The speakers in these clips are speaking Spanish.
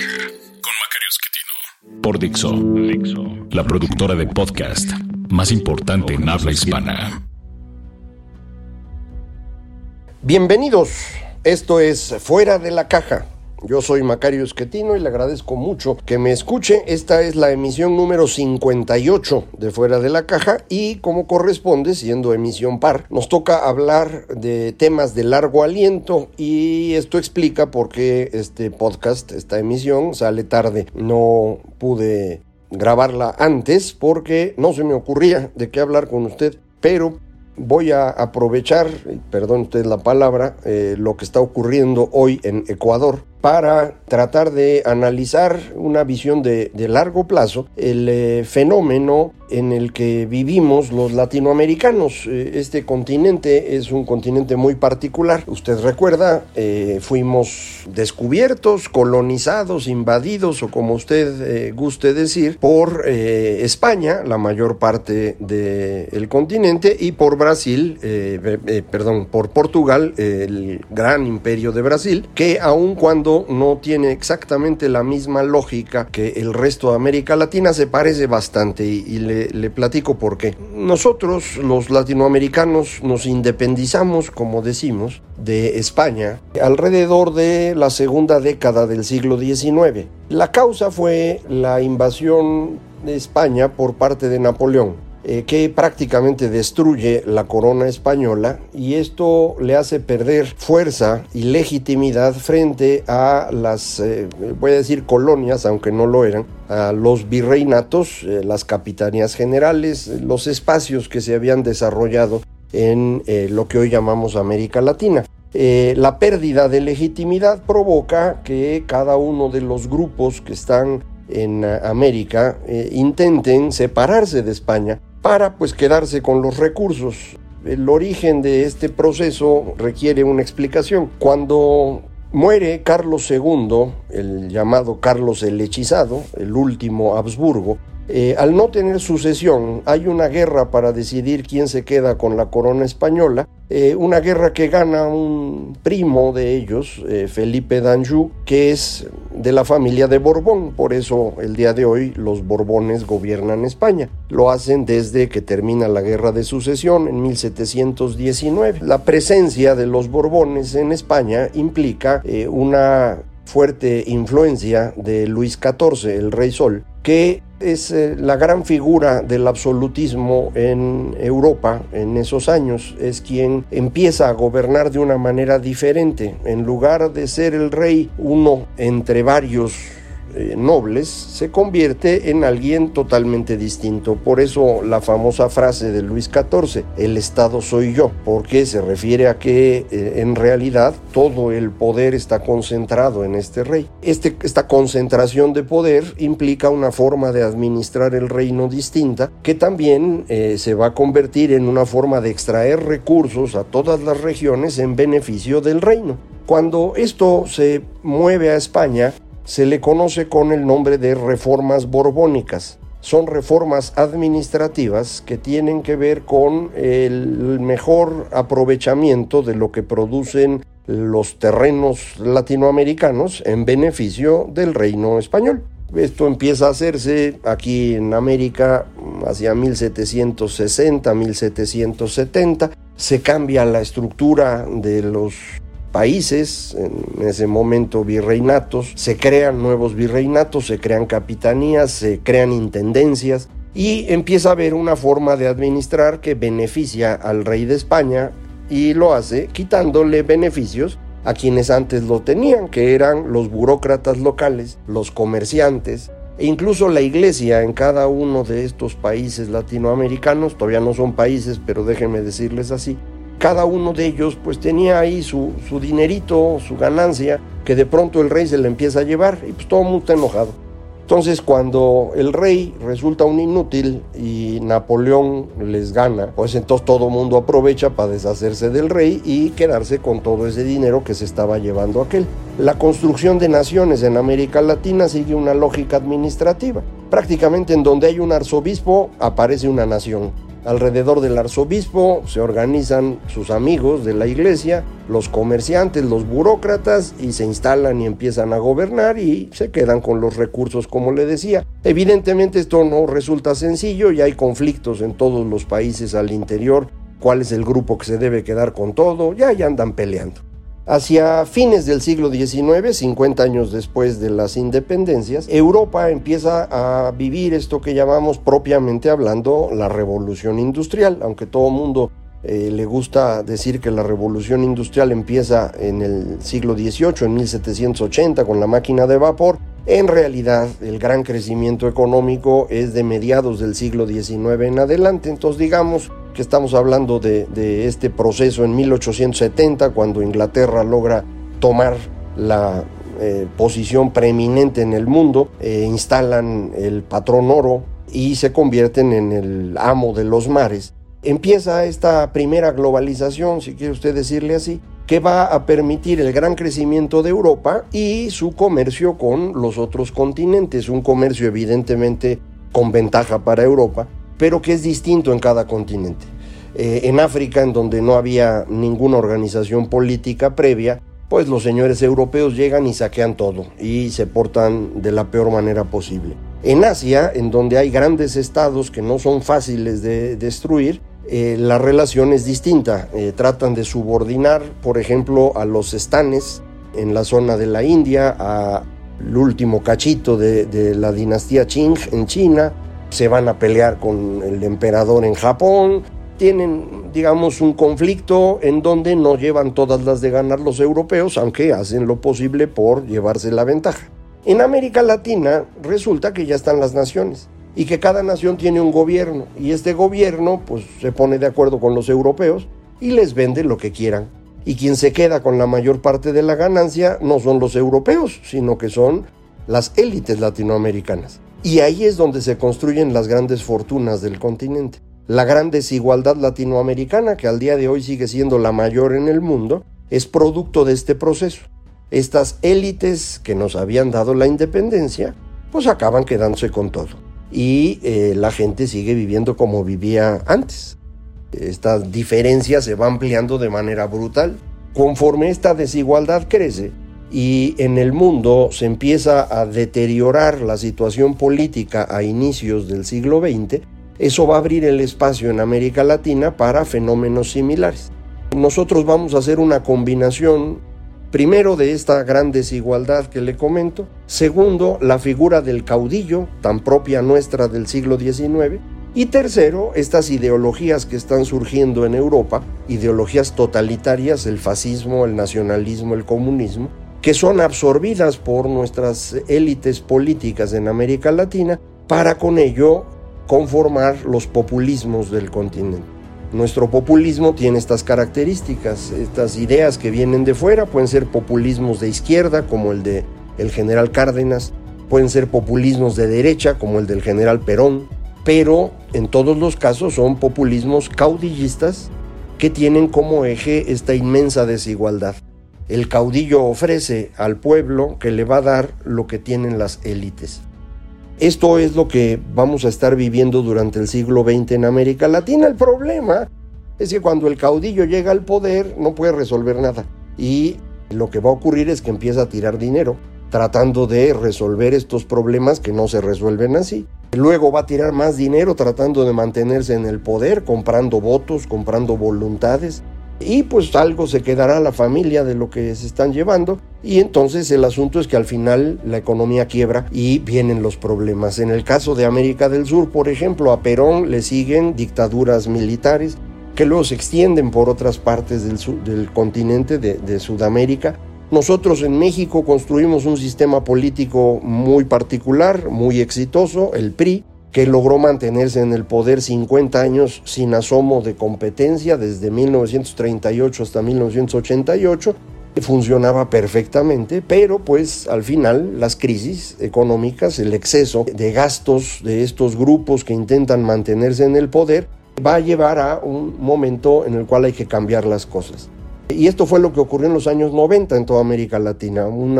con Macario Esquetino por Dixo, la productora de podcast más importante en habla hispana. Bienvenidos, esto es Fuera de la Caja. Yo soy Macario Esquetino y le agradezco mucho que me escuche. Esta es la emisión número 58 de Fuera de la Caja y como corresponde, siendo emisión par, nos toca hablar de temas de largo aliento y esto explica por qué este podcast, esta emisión, sale tarde. No pude grabarla antes porque no se me ocurría de qué hablar con usted, pero voy a aprovechar, perdón usted la palabra, eh, lo que está ocurriendo hoy en Ecuador para tratar de analizar una visión de, largo plazo el eh, fenómeno en el que vivimos los latinoamericanos. Eh, este continente es un continente muy particular. Usted recuerda, eh, fuimos descubiertos, colonizados, invadidos o como usted guste decir, por España, la mayor parte del continente, y por Brasil, perdón, por Portugal, el gran imperio de Brasil, que aun cuando no tiene exactamente la misma lógica que el resto de América Latina, se parece bastante y, le, le, platico por qué. Nosotros, los latinoamericanos, nos independizamos, como decimos, de España alrededor de la segunda década del siglo XIX. La causa fue la invasión de España por parte de Napoleón. Eh, que prácticamente destruye la corona española y esto le hace perder fuerza y legitimidad frente a las, eh, voy a decir colonias, aunque no lo eran, a los virreinatos, eh, las capitanías generales, los espacios que se habían desarrollado en lo que hoy llamamos América Latina. la pérdida de legitimidad provoca que cada uno de los grupos que están en América intenten separarse de España para pues quedarse con los recursos. El origen de este proceso requiere una explicación. Cuando muere Carlos II, el llamado Carlos el Hechizado, el último Habsburgo, eh, al no tener sucesión, hay una guerra para decidir quién se queda con la corona española, eh, una guerra que gana un primo de ellos, eh, Felipe d'Anjou, que es de la familia de Borbón, por eso el día de hoy los Borbones gobiernan España. Lo hacen desde que termina la guerra de sucesión en 1719. La presencia de los Borbones en España implica una fuerte influencia de Luis XIV, el rey Sol, que es eh, la gran figura del absolutismo en Europa en esos años. Es quien empieza a gobernar de una manera diferente. En lugar de ser el rey uno entre varios eh, nobles, se convierte en alguien totalmente distinto. Por eso la famosa frase de Luis XIV, el Estado soy yo, porque se refiere a que eh, en realidad todo el poder está concentrado en este rey. Este, esta concentración de poder implica una forma de administrar el reino distinta, que también eh, se va a convertir en una forma de extraer recursos a todas las regiones en beneficio del reino. Cuando esto se mueve a España, se le conoce con el nombre de reformas borbónicas. Son reformas administrativas que tienen que ver con el mejor aprovechamiento de lo que producen los terrenos latinoamericanos en beneficio del reino español. Esto empieza a hacerse aquí en América hacia 1760, 1770. Se cambia la estructura de los países, en ese momento virreinatos, se crean nuevos virreinatos, se crean capitanías, se crean intendencias y empieza a haber una forma de administrar que beneficia al rey de España y lo hace quitándole beneficios a quienes antes lo tenían, que eran los burócratas locales, los comerciantes, e incluso la iglesia en cada uno de estos países latinoamericanos, todavía no son países, pero déjenme decirles así, cada uno de ellos pues tenía ahí su, dinerito, su ganancia, que de pronto el rey se le empieza a llevar y pues todo mundo está enojado. Entonces cuando el rey resulta un inútil y Napoleón les gana, pues entonces todo el mundo aprovecha para deshacerse del rey y quedarse con todo ese dinero que se estaba llevando aquel. La construcción de naciones en América Latina sigue una lógica administrativa. Prácticamente en donde hay un arzobispo aparece una nación. Alrededor del arzobispo se organizan sus amigos de la iglesia, los comerciantes, los burócratas y se instalan y empiezan a gobernar y se quedan con los recursos como le decía. Evidentemente esto no resulta sencillo y hay conflictos en todos los países al interior, cuál es el grupo que se debe quedar con todo, ya, ya andan peleando. Hacia fines del siglo XIX, 50 años después de las independencias, Europa empieza a vivir esto que llamamos propiamente hablando la revolución industrial, aunque todo mundo eh, le gusta decir que la revolución industrial empieza en el siglo XVIII, en 1780, con la máquina de vapor. En realidad, el gran crecimiento económico es de mediados del siglo XIX en adelante. Entonces, digamos que estamos hablando de, este proceso en 1870, cuando Inglaterra logra tomar la eh, posición preeminente en el mundo, eh, instalan el patrón oro y se convierten en el amo de los mares. Empieza esta primera globalización, si quiere usted decirle así, que va a permitir el gran crecimiento de Europa y su comercio con los otros continentes, un comercio evidentemente con ventaja para Europa, pero que es distinto en cada continente. Eh, en África, en donde no había ninguna organización política previa, pues los señores europeos llegan y saquean todo y se portan de la peor manera posible. En Asia, en donde hay grandes estados que no son fáciles de destruir, eh, la relación es distinta. Eh, tratan de subordinar, por ejemplo, a los estanes en la zona de la India, al último cachito de la dinastía Qing en China, se van a pelear con el emperador en Japón, tienen, digamos, un conflicto en donde no llevan todas las de ganar los europeos, aunque hacen lo posible por llevarse la ventaja. En América Latina resulta que ya están las naciones y que cada nación tiene un gobierno y este gobierno pues se pone de acuerdo con los europeos y les vende lo que quieran. Y quien se queda con la mayor parte de la ganancia no son los europeos, sino que son las élites latinoamericanas. Y ahí es donde se construyen las grandes fortunas del continente. La gran desigualdad latinoamericana, que al día de hoy sigue siendo la mayor en el mundo, es producto de este proceso. Estas élites que nos habían dado la independencia, pues acaban quedándose con todo. Y eh, la gente sigue viviendo como vivía antes. Esta diferencia se va ampliando de manera brutal. Conforme esta desigualdad crece, y en el mundo se empieza a deteriorar la situación política a inicios del siglo XX, eso va a abrir el espacio en América Latina para fenómenos similares. Nosotros vamos a hacer una combinación, primero, de esta gran desigualdad que le comento, segundo, la figura del caudillo, tan propia nuestra del siglo XIX, y tercero, estas ideologías que están surgiendo en Europa, ideologías totalitarias, el fascismo, el nacionalismo, el comunismo, que son absorbidas por nuestras élites políticas en América Latina para con ello conformar los populismos del continente. Nuestro populismo tiene estas características, estas ideas que vienen de fuera, pueden ser populismos de izquierda como el de el general Cárdenas, pueden ser populismos de derecha como el del general Perón, pero en todos los casos son populismos caudillistas que tienen como eje esta inmensa desigualdad el caudillo ofrece al pueblo que le va a dar lo que tienen las élites. Esto es lo que vamos a estar viviendo durante el siglo XX en América Latina. El problema es que cuando el caudillo llega al poder no puede resolver nada. Y lo que va a ocurrir es que empieza a tirar dinero tratando de resolver estos problemas que no se resuelven así. Luego va a tirar más dinero tratando de mantenerse en el poder, comprando votos, comprando voluntades, y pues algo se quedará la familia de lo que se están llevando y entonces el asunto es que al final la economía quiebra y vienen los problemas. En el caso de América del Sur, por ejemplo, a Perón le siguen dictaduras militares que luego se extienden por otras partes del, del continente de, de Sudamérica. Nosotros en México construimos un sistema político muy particular, muy exitoso, el PRI, que logró mantenerse en el poder 50 años sin asomo de competencia desde 1938 hasta 1988 funcionaba perfectamente, pero pues al final las crisis económicas, el exceso de gastos de estos grupos que intentan mantenerse en el poder, va a llevar a un momento en el cual hay que cambiar las cosas. Y esto fue lo que ocurrió en los años 90 en toda América Latina, un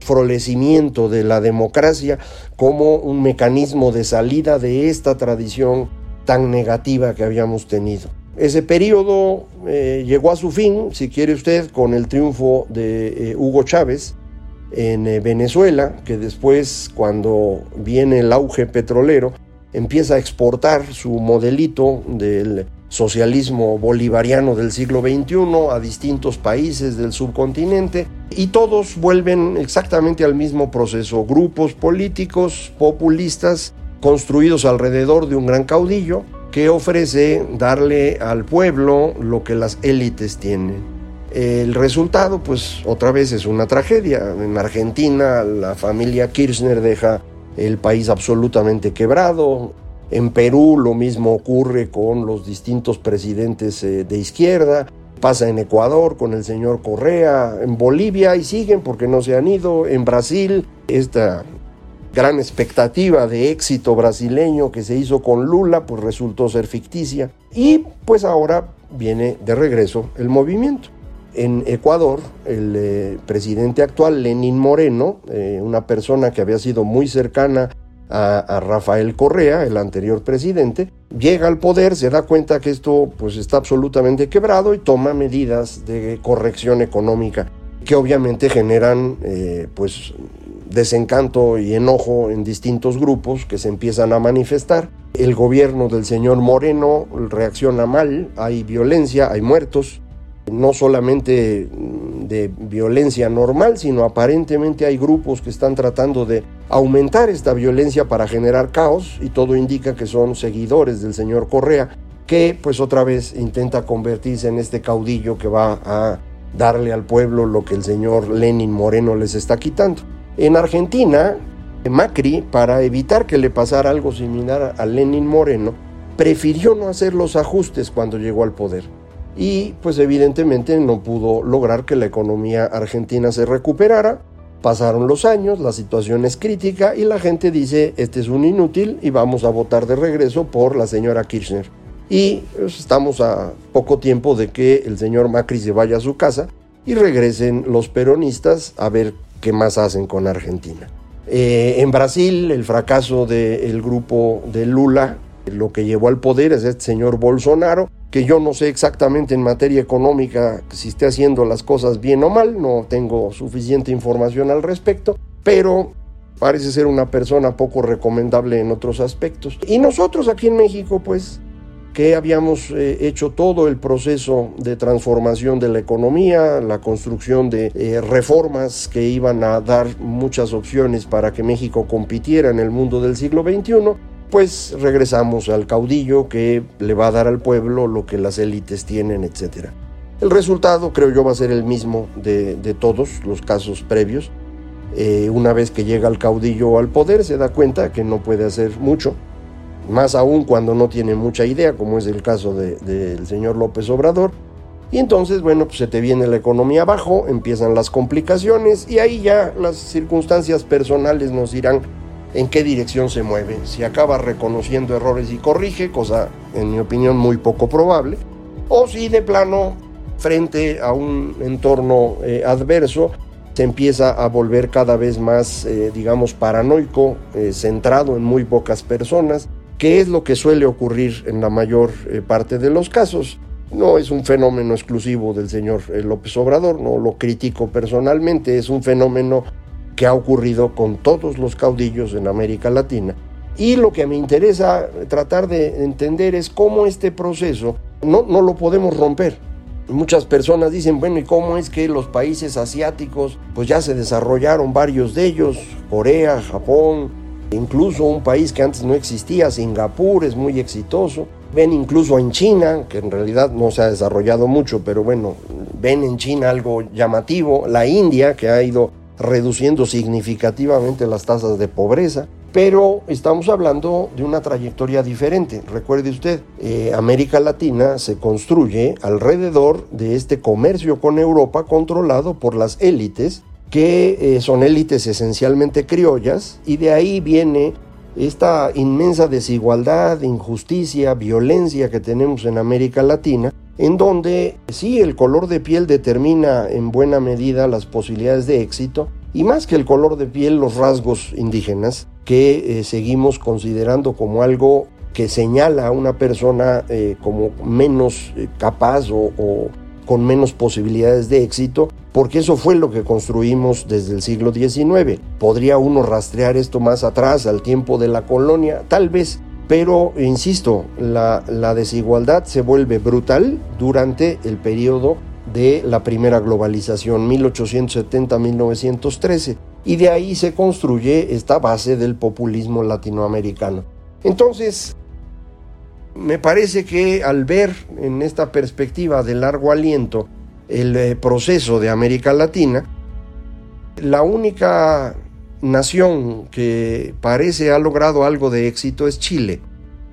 florecimiento de la democracia como un mecanismo de salida de esta tradición tan negativa que habíamos tenido. Ese periodo eh, llegó a su fin, si quiere usted, con el triunfo de eh, Hugo Chávez en eh, Venezuela, que después, cuando viene el auge petrolero, empieza a exportar su modelito del socialismo bolivariano del siglo XXI a distintos países del subcontinente y todos vuelven exactamente al mismo proceso, grupos políticos populistas construidos alrededor de un gran caudillo que ofrece darle al pueblo lo que las élites tienen. El resultado, pues otra vez es una tragedia. En Argentina la familia Kirchner deja el país absolutamente quebrado. En Perú lo mismo ocurre con los distintos presidentes eh, de izquierda. Pasa en Ecuador con el señor Correa, en Bolivia y siguen porque no se han ido. En Brasil, esta gran expectativa de éxito brasileño que se hizo con Lula, pues resultó ser ficticia. Y pues ahora viene de regreso el movimiento. En Ecuador, el eh, presidente actual, Lenín Moreno, eh, una persona que había sido muy cercana a, Rafael Correa, el anterior presidente, llega al poder, se da cuenta que esto pues está absolutamente quebrado y toma medidas de corrección económica que obviamente generan eh, pues desencanto y enojo en distintos grupos que se empiezan a manifestar. El gobierno del señor Moreno reacciona mal, hay violencia, hay muertos, no solamente de violencia normal, sino aparentemente hay grupos que están tratando de aumentar esta violencia para generar caos y todo indica que son seguidores del señor Correa, que pues otra vez intenta convertirse en este caudillo que va a darle al pueblo lo que el señor Lenin Moreno les está quitando. En Argentina, Macri, para evitar que le pasara algo similar a Lenin Moreno, prefirió no hacer los ajustes cuando llegó al poder. Y pues evidentemente no pudo lograr que la economía argentina se recuperara. Pasaron los años, la situación es crítica y la gente dice, este es un inútil y vamos a votar de regreso por la señora Kirchner. Y pues, estamos a poco tiempo de que el señor Macri se vaya a su casa y regresen los peronistas a ver qué más hacen con Argentina. Eh, en Brasil, el fracaso del grupo de Lula, lo que llevó al poder es este señor Bolsonaro, que yo no sé exactamente en materia económica si esté haciendo las cosas bien o mal, no tengo suficiente información al respecto, pero parece ser una persona poco recomendable en otros aspectos. Y nosotros aquí en México, pues que habíamos eh, hecho todo el proceso de transformación de la economía, la construcción de eh, reformas que iban a dar muchas opciones para que México compitiera en el mundo del siglo XXI, pues regresamos al caudillo que le va a dar al pueblo lo que las élites tienen, etc. El resultado creo yo va a ser el mismo de, todos los casos previos. Eh, una vez que llega el caudillo al poder se da cuenta que no puede hacer mucho más aún cuando no tiene mucha idea, como es el caso del señor López Obrador. Y entonces, bueno, pues se te viene la economía abajo, empiezan las complicaciones y ahí ya las circunstancias personales nos dirán en qué dirección se mueve. Si acaba reconociendo errores y corrige, cosa en mi opinión muy poco probable, o si de plano, frente a un entorno eh, adverso, se empieza a volver cada vez más, eh, digamos, paranoico, eh, centrado en muy pocas personas, ¿Qué es lo que suele ocurrir en la mayor eh, parte de los casos. No es un fenómeno exclusivo del señor eh, López Obrador, no lo critico personalmente, es un fenómeno que ha ocurrido con todos los caudillos en América Latina. Y lo que me interesa tratar de entender es cómo este proceso no, no lo podemos romper. Muchas personas dicen, bueno, ¿y cómo es que los países asiáticos, pues ya se desarrollaron varios de ellos, Corea, Japón, Incluso un país que antes no existía, Singapur, es muy exitoso. Ven incluso en China, que en realidad no se ha desarrollado mucho, pero bueno, ven en China algo llamativo. La India, que ha ido reduciendo significativamente las tasas de pobreza. pero estamos hablando de una trayectoria diferente. Recuerde usted, eh, América Latina se construye alrededor de este comercio con Europa controlado por las élites, que eh, son élites esencialmente criollas, y de ahí viene esta inmensa desigualdad, injusticia, violencia que tenemos en América Latina, en donde sí el color de piel determina en buena medida las posibilidades de éxito, y más que el color de piel, los rasgos indígenas, que eh, seguimos considerando como algo que señala a una persona eh, como menos capaz o, con menos posibilidades de éxito, porque eso fue lo que construimos desde el siglo XIX. ¿Podría uno rastrear esto más atrás, al tiempo de la colonia? Tal vez, pero insisto, la, desigualdad se vuelve brutal durante el periodo de la primera globalización, 1870-1913 y de ahí se construye esta base del populismo latinoamericano. Entonces, me parece que al ver en esta perspectiva de largo aliento el eh, proceso de América Latina, la única nación que parece ha logrado algo de éxito es Chile.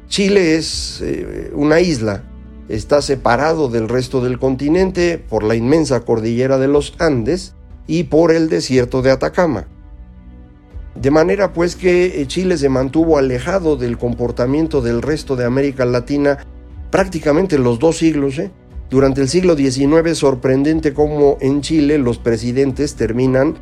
Chile es eh, una isla, está separado del resto del continente por la inmensa cordillera de los Andes, y por el desierto de Atacama. De manera pues que eh, Chile se mantuvo alejado del comportamiento del resto de América Latina prácticamente los dos siglos. Durante el siglo XIX sorprendente cómo en Chile los presidentes terminan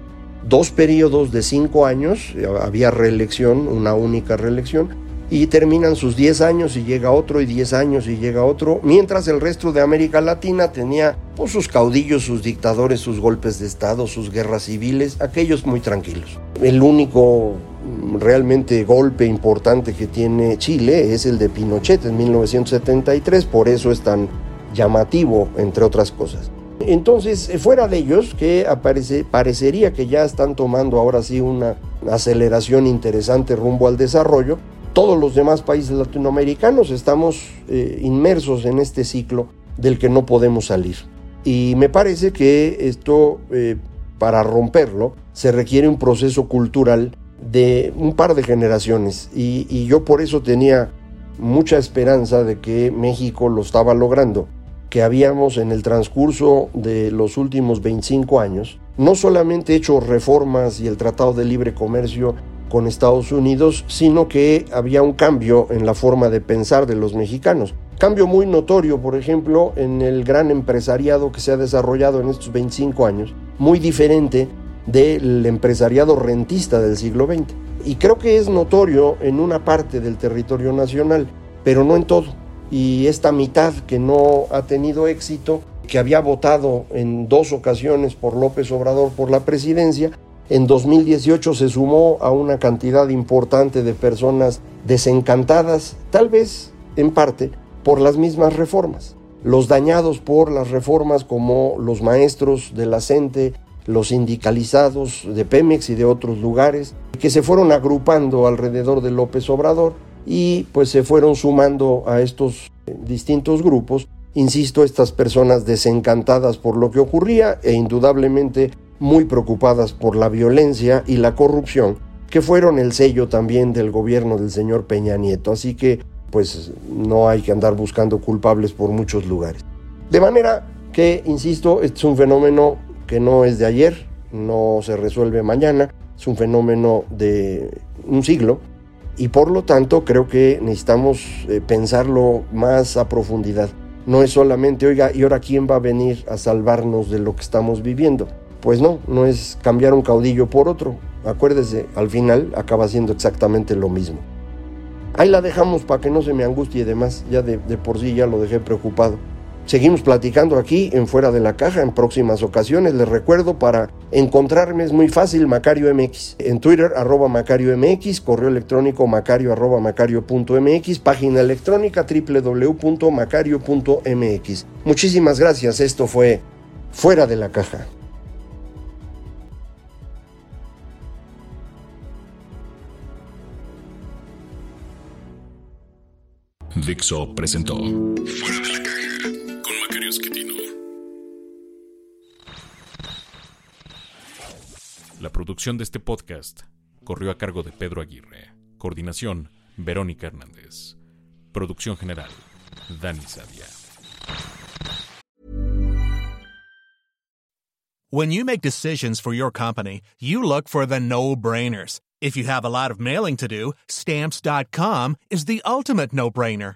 dos periodos de cinco años, había reelección, una única reelección, y terminan sus 10 años y llega otro y 10 años y llega otro, mientras el resto de América Latina tenía pues, sus caudillos, sus dictadores, sus golpes de Estado, sus guerras civiles, aquellos muy tranquilos. El único mm, realmente golpe importante que tiene Chile es el de Pinochet en 1973, por eso es tan llamativo, entre otras cosas. Entonces, fuera de ellos, que aparece, parecería que ya están tomando ahora sí una aceleración interesante rumbo al desarrollo, todos los demás países latinoamericanos estamos eh, inmersos en este ciclo del que no podemos salir. Y me parece que esto, eh, para romperlo, se requiere un proceso cultural de un par de generaciones. Y, y yo por eso tenía mucha esperanza de que México lo estaba logrando, que habíamos en el transcurso de los últimos 25 años no solamente hecho reformas y el Tratado de Libre Comercio con Estados Unidos, sino que había un cambio en la forma de pensar de los mexicanos. Cambio muy notorio, por ejemplo, en el gran empresariado que se ha desarrollado en estos 25 años, muy diferente del empresariado rentista del siglo XX. Y creo que es notorio en una parte del territorio nacional, pero no en todo. Y esta mitad que no ha tenido éxito, que había votado en dos ocasiones por López Obrador por la presidencia, en 2018 se sumó a una cantidad importante de personas desencantadas, tal vez en parte por las mismas reformas. Los dañados por las reformas como los maestros de la CENTE, los sindicalizados de Pemex y de otros lugares, que se fueron agrupando alrededor de López Obrador y pues se fueron sumando a estos distintos grupos, insisto, estas personas desencantadas por lo que ocurría e indudablemente muy preocupadas por la violencia y la corrupción, que fueron el sello también del gobierno del señor Peña Nieto. Así que, pues, no hay que andar buscando culpables por muchos lugares. De manera que, insisto, este es un fenómeno que no es de ayer, no se resuelve mañana, es un fenómeno de un siglo y por lo tanto creo que necesitamos eh, pensarlo más a profundidad. No es solamente, oiga, ¿y ahora quién va a venir a salvarnos de lo que estamos viviendo? Pues no, no es cambiar un caudillo por otro. Acuérdese, al final acaba siendo exactamente lo mismo. Ahí la dejamos para que no se me angustie y demás. Ya de, de, por sí ya lo dejé preocupado. Seguimos platicando aquí en Fuera de la Caja en próximas ocasiones. Les recuerdo para encontrarme es muy fácil Macario MX. En Twitter arroba Macario MX, correo electrónico macario arroba macario.mx, página electrónica www.macario.mx. Muchísimas gracias. Esto fue Fuera de la Caja. Dixo presentó La producción de este podcast corrió a cargo de Pedro Aguirre. Coordinación, Verónica Hernández. Producción general, Dani Sadia. When you make decisions for your company, you look for the no-brainers. If you have a lot of mailing to do, stamps.com is the ultimate no-brainer.